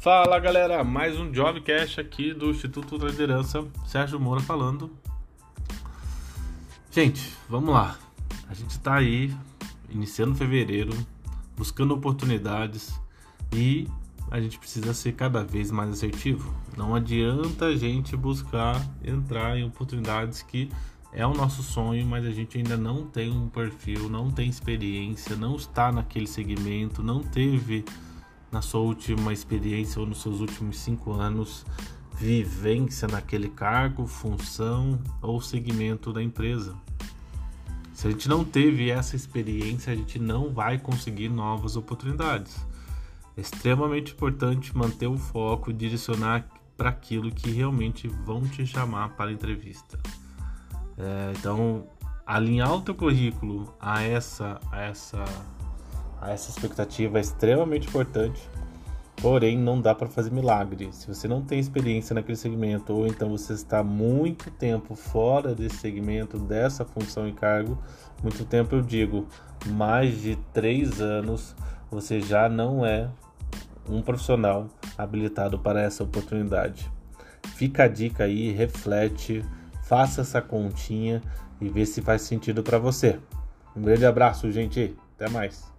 Fala galera, mais um Jobcast aqui do Instituto da Liderança, Sérgio Moura falando. Gente, vamos lá. A gente está aí iniciando fevereiro, buscando oportunidades e a gente precisa ser cada vez mais assertivo. Não adianta a gente buscar entrar em oportunidades que é o nosso sonho, mas a gente ainda não tem um perfil, não tem experiência, não está naquele segmento, não teve na sua última experiência ou nos seus últimos cinco anos vivência naquele cargo, função ou segmento da empresa. Se a gente não teve essa experiência, a gente não vai conseguir novas oportunidades. É extremamente importante manter o foco e direcionar para aquilo que realmente vão te chamar para a entrevista. É, então, alinhar o teu currículo a essa, a essa essa expectativa é extremamente importante, porém não dá para fazer milagre. Se você não tem experiência naquele segmento ou então você está muito tempo fora desse segmento, dessa função e cargo, muito tempo eu digo, mais de três anos, você já não é um profissional habilitado para essa oportunidade. Fica a dica aí, reflete, faça essa continha e vê se faz sentido para você. Um grande abraço, gente. Até mais.